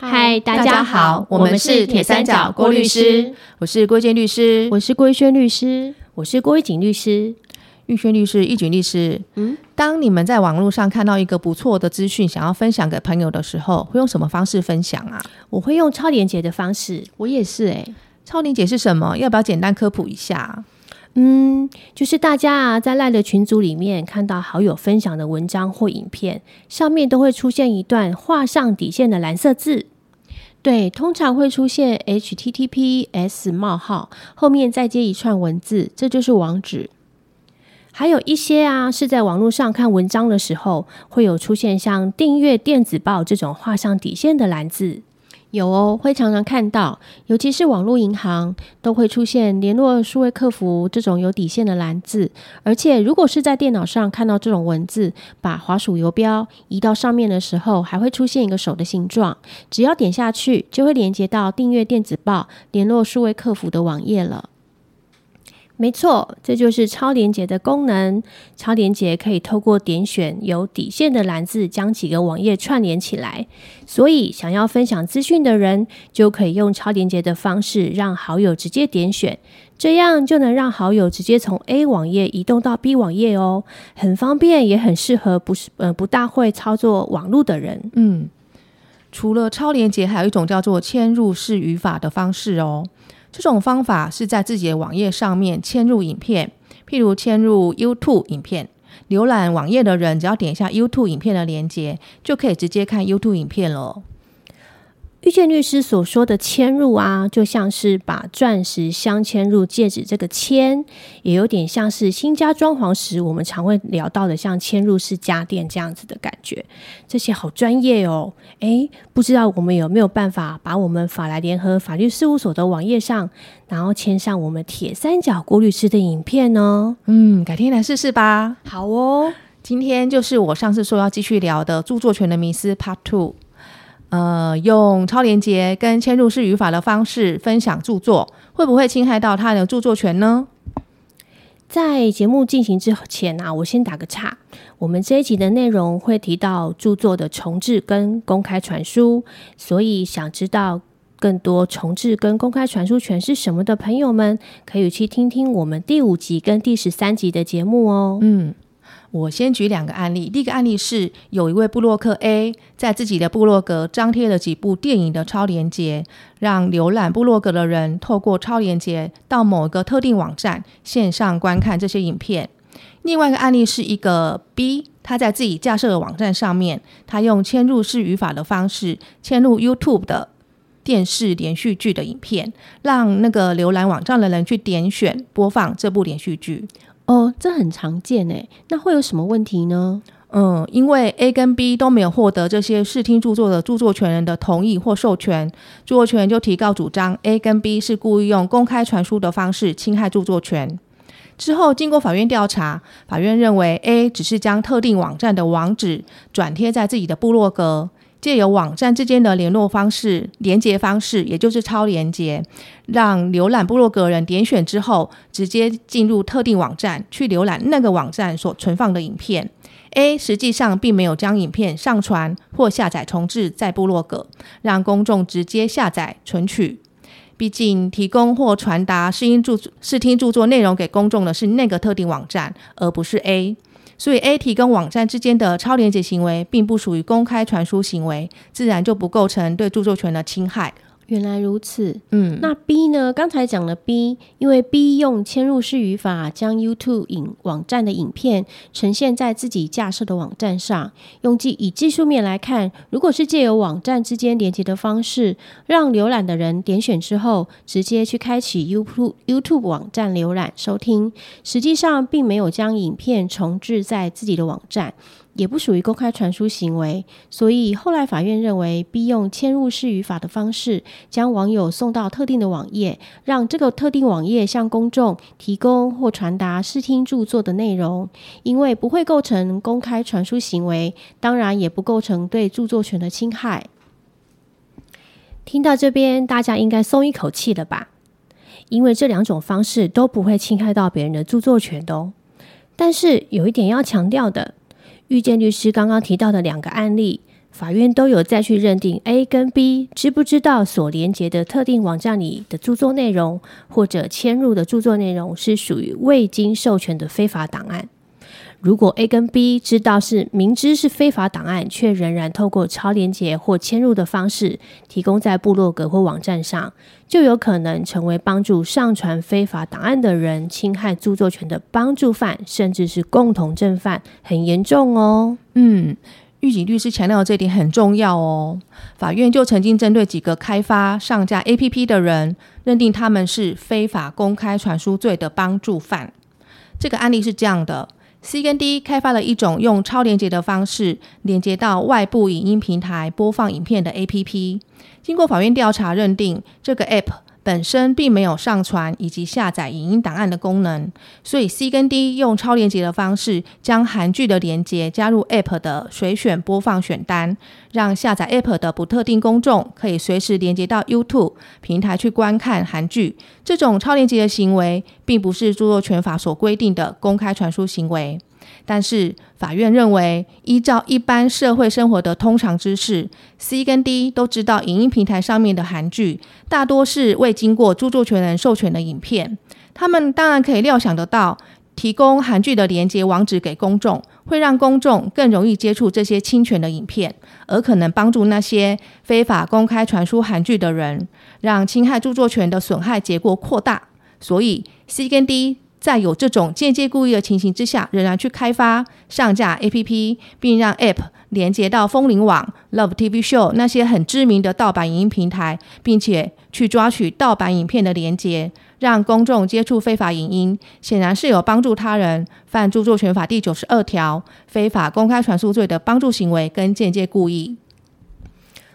嗨，大家好，我们是铁三角郭律师，我是郭建律师，我是郭轩律师，我是郭一景律师，玉轩律师、玉景律师。嗯，当你们在网络上看到一个不错的资讯，想要分享给朋友的时候，会用什么方式分享啊？我会用超连接的方式，我也是诶。超连接是什么？要不要简单科普一下？嗯，就是大家啊，在赖的群组里面看到好友分享的文章或影片，上面都会出现一段画上底线的蓝色字。对，通常会出现 HTTPS 冒号后面再接一串文字，这就是网址。还有一些啊，是在网络上看文章的时候，会有出现像订阅电子报这种画上底线的蓝字。有哦，会常常看到，尤其是网络银行都会出现联络数位客服这种有底线的蓝字。而且，如果是在电脑上看到这种文字，把滑鼠游标移到上面的时候，还会出现一个手的形状。只要点下去，就会连接到订阅电子报、联络数位客服的网页了。没错，这就是超连接的功能。超连接可以透过点选有底线的蓝字，将几个网页串联起来。所以，想要分享资讯的人，就可以用超连接的方式，让好友直接点选，这样就能让好友直接从 A 网页移动到 B 网页哦，很方便，也很适合不是呃不大会操作网络的人。嗯，除了超连接，还有一种叫做嵌入式语法的方式哦。这种方法是在自己的网页上面嵌入影片，譬如嵌入 YouTube 影片，浏览网页的人只要点一下 YouTube 影片的连接，就可以直接看 YouTube 影片了。遇见律师所说的嵌入啊，就像是把钻石镶嵌入戒指，这个嵌也有点像是新家装潢时我们常会聊到的像嵌入式家电这样子的感觉。这些好专业哦！诶，不知道我们有没有办法把我们法来联合法律事务所的网页上，然后签上我们铁三角郭律师的影片呢？嗯，改天来试试吧。好哦，今天就是我上次说要继续聊的著作权的迷思 Part Two。呃，用超连接跟嵌入式语法的方式分享著作，会不会侵害到他的著作权呢？在节目进行之前啊，我先打个岔。我们这一集的内容会提到著作的重置跟公开传输，所以想知道更多重置跟公开传输权是什么的朋友们，可以去听听我们第五集跟第十三集的节目哦。嗯。我先举两个案例。第一个案例是，有一位布洛克 A 在自己的部落格张贴了几部电影的超连接，让浏览部落格的人透过超连接到某个特定网站线上观看这些影片。另外一个案例是一个 B，他在自己架设的网站上面，他用嵌入式语法的方式嵌入 YouTube 的电视连续剧的影片，让那个浏览网站的人去点选播放这部连续剧。哦，这很常见诶，那会有什么问题呢？嗯，因为 A 跟 B 都没有获得这些视听著作的著作权人的同意或授权，著作权人就提告主张 A 跟 B 是故意用公开传输的方式侵害著作权。之后经过法院调查，法院认为 A 只是将特定网站的网址转贴在自己的部落格。借由网站之间的联络方式、连接方式，也就是超连接，让浏览部落格人点选之后，直接进入特定网站去浏览那个网站所存放的影片。A 实际上并没有将影片上传或下载重置在部落格，让公众直接下载存取。毕竟提供或传达视听著视听著作内容给公众的是那个特定网站，而不是 A。所以，A T 跟网站之间的超连接行为，并不属于公开传输行为，自然就不构成对著作权的侵害。原来如此，嗯，那 B 呢？刚才讲了 B，因为 B 用嵌入式语法将 YouTube 影网站的影片呈现在自己架设的网站上。用技以技术面来看，如果是借由网站之间连接的方式，让浏览的人点选之后，直接去开启 YouTube YouTube 网站浏览收听，实际上并没有将影片重置在自己的网站。也不属于公开传输行为，所以后来法院认为必用嵌入式语法的方式将网友送到特定的网页，让这个特定网页向公众提供或传达视听著作的内容，因为不会构成公开传输行为，当然也不构成对著作权的侵害。听到这边，大家应该松一口气了吧？因为这两种方式都不会侵害到别人的著作权的哦。但是有一点要强调的。遇见律师刚刚提到的两个案例，法院都有再去认定 A 跟 B 知不知道所连接的特定网站里的著作内容，或者迁入的著作内容是属于未经授权的非法档案。如果 A 跟 B 知道是明知是非法档案，却仍然透过超连接或迁入的方式提供在部落格或网站上，就有可能成为帮助上传非法档案的人侵害著作权的帮助犯，甚至是共同正犯，很严重哦。嗯。狱警律师强调这点很重要哦。法院就曾经针对几个开发上架 APP 的人，认定他们是非法公开传输罪的帮助犯。这个案例是这样的：C 跟 D 开发了一种用超连接的方式连接到外部影音平台播放影片的 APP。经过法院调查，认定这个 App。本身并没有上传以及下载影音档案的功能，所以 C 跟 D 用超连接的方式将韩剧的连接加入 App 的随选播放选单，让下载 App 的不特定公众可以随时连接到 YouTube 平台去观看韩剧。这种超连接的行为，并不是著作权法所规定的公开传输行为。但是法院认为，依照一般社会生活的通常知识，C 跟 D 都知道，影音平台上面的韩剧大多是未经过著作权人授权的影片。他们当然可以料想得到，提供韩剧的连接网址给公众，会让公众更容易接触这些侵权的影片，而可能帮助那些非法公开传输韩剧的人，让侵害著作权的损害结果扩大。所以，C 跟 D。在有这种间接故意的情形之下，仍然去开发上架 APP，并让 App 连接到风铃网、Love TV Show 那些很知名的盗版影音平台，并且去抓取盗版影片的连接，让公众接触非法影音，显然是有帮助他人犯著作权法第九十二条非法公开传输罪的帮助行为跟间接故意。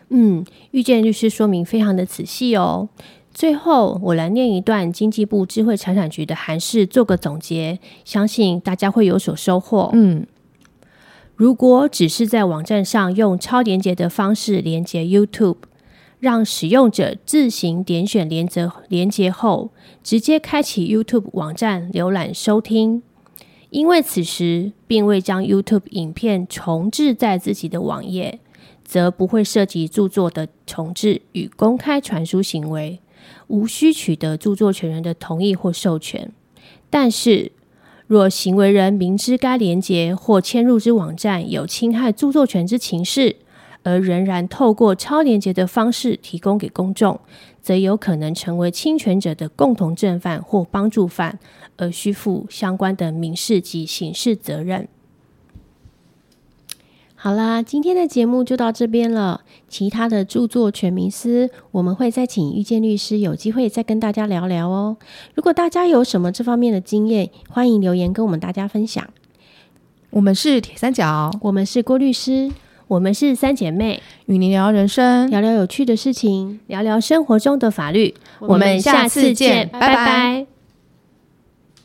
嗯，遇见律师说明非常的仔细哦。最后，我来念一段经济部智慧财产局的函释，做个总结，相信大家会有所收获。嗯，如果只是在网站上用超连接的方式连接 YouTube，让使用者自行点选连接连接后，直接开启 YouTube 网站浏览收听，因为此时并未将 YouTube 影片重置在自己的网页，则不会涉及著作的重置与公开传输行为。无需取得著作权人的同意或授权，但是若行为人明知该连接或迁入之网站有侵害著作权之情事，而仍然透过超连接的方式提供给公众，则有可能成为侵权者的共同正犯或帮助犯，而需负相关的民事及刑事责任。好啦，今天的节目就到这边了。其他的著作权迷思，我们会再请遇见律师有机会再跟大家聊聊哦。如果大家有什么这方面的经验，欢迎留言跟我们大家分享。我们是铁三角，我们是郭律师，我们是三姐妹，与您聊人生，聊聊有趣的事情，聊聊生活中的法律。我们下次见，拜拜。